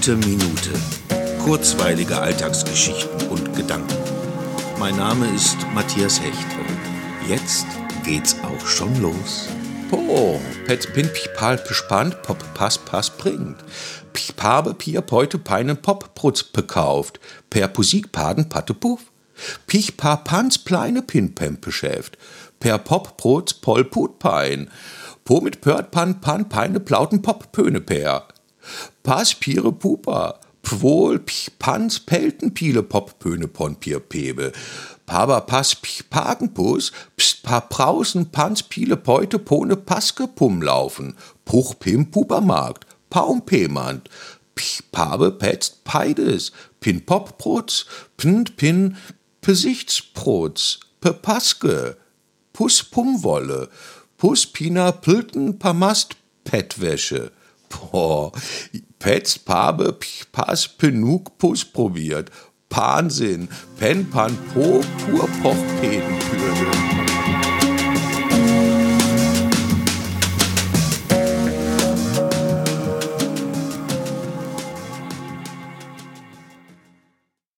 Gute Minute. Kurzweilige Alltagsgeschichten und Gedanken. Mein Name ist Matthias Hecht und jetzt geht's auch schon los. Po, pet pin pipal gespannt, pop pass pass bringt. Pipabe pier peute peinen Popprutz bekauft, per Pusik paden patte puff. Pich pa pans pleine Pinpempe schäft, per Popprutz pol put pein. Po mit pört pan pan peine plauten Pop pöne per. Pas pire pupa, pwohl pich pans pelten pile Pop pöne pon pier pebe. Paba pas pich pagenpus, pst pa prausen pans pile peute pone paske pum laufen. Puch pim pupermarkt, paum pemand. Pich pabe petzt peides, pin pop prutz, pnd pin pesichtsprutz, pe paske. Pus pumwolle, pus pina plten pamast Pettwäsche. Boah, Petz, Pabe, Pass, Penuk, Puss probiert. Pansinn, Pen, Pan, Po, pur Pochpedenpürde.